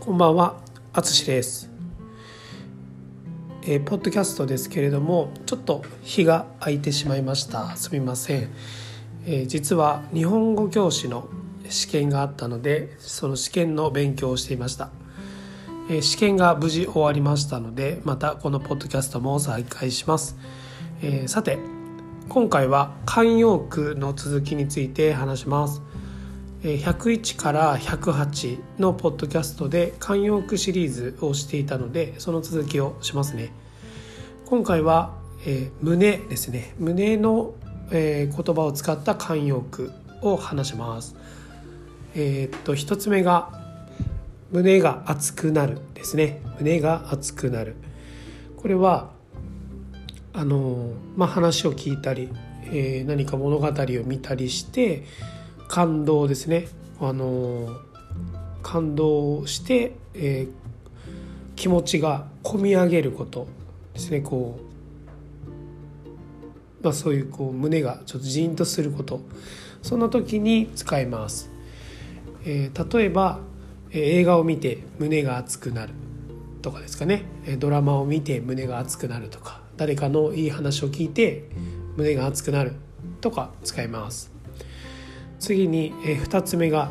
こんばんは、あつしです、えー、ポッドキャストですけれども、ちょっと日が空いてしまいました。すみません。えー、実は日本語教師の試験があったので、その試験の勉強をしていました。えー、試験が無事終わりましたので、またこのポッドキャストも再開します。えさて、今回は慣用句の続きについて話します。101から108のポッドキャストで慣用句シリーズをしていたのでその続きをしますね。今回は、えー、胸ですね。胸の、えー、言葉を使った慣用句を話します。えー、っと一つ目が胸が熱くなるですね。胸が熱くなる。これはあのまあ話を聞いたり、え、何か物語を見たりして感動ですね。あの感動して、えー、気持ちが込み上げることですね。こう、まあ、そういうこう胸がちょっとジーンとすること。そんな時に使います、えー、例えば、え、映画を見て胸が熱くなるとかですかね。ドラマを見て胸が熱くなるとか。誰かのいい話を聞いて胸が熱くなるとか使います。次に、えー、2つ目が、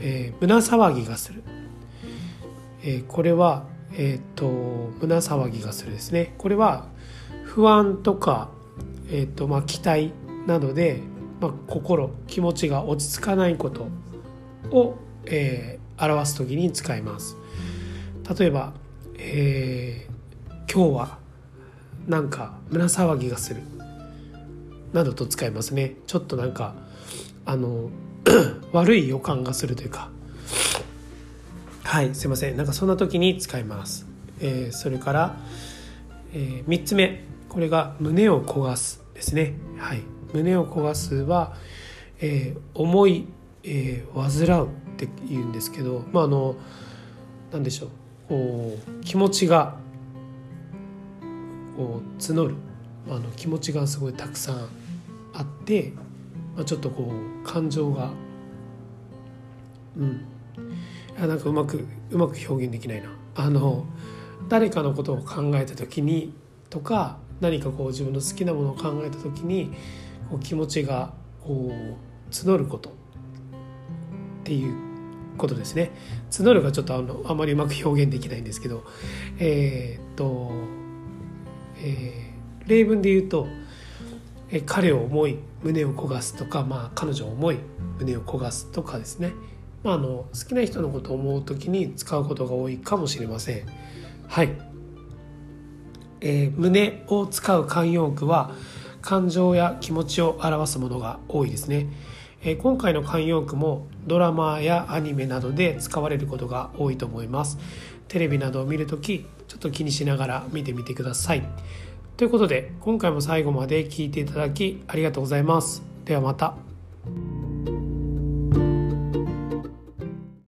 えー、胸騒ぎがする、えー、これは、えーと、胸騒ぎがするですね。これは不安とか、えーとまあ、期待などで、まあ、心気持ちが落ち着かないことを、えー、表す時に使います。例えば、えー、今日はなんか胸騒ぎがする。などと使いますね。ちょっとなんかあの 悪い予感がするというか。はい。すいません。なんかそんな時に使います、えー、それから、えー、3つ目。これが胸を焦がすですね。はい。胸を焦がすは、えー、重い、えー、患うって言うんですけどまああの何でしょう。こう気持ちがこう募る。あの気持ちがすごいたくさんあってまあ、ちょっとこう感情がうん。あなんかうまくうまく表現できないな。あの誰かのことを考えた時にとか何かこう自分の好きなものを考えた時にこう気持ちがこう募ること。っていうことですね。募るがちょっとあのあまりうまく表現できないんですけど。えー、っと、えー、例文で言うとえ彼を思い胸を焦がすとか、まあ、彼女を思い胸を焦がすとかですね、まあ、あの好きな人のことを思う時に使うことが多いかもしれません。はい、えー、胸を使う慣用句は感情や気持ちを表すものが多いですね。えー、今回の慣用句もドラマやアニメなどで使われることが多いと思います。テレビなどを見るときちょっと気にしながら見てみてください。ということで今回も最後まで聞いていただきありがとうございます。ではまた。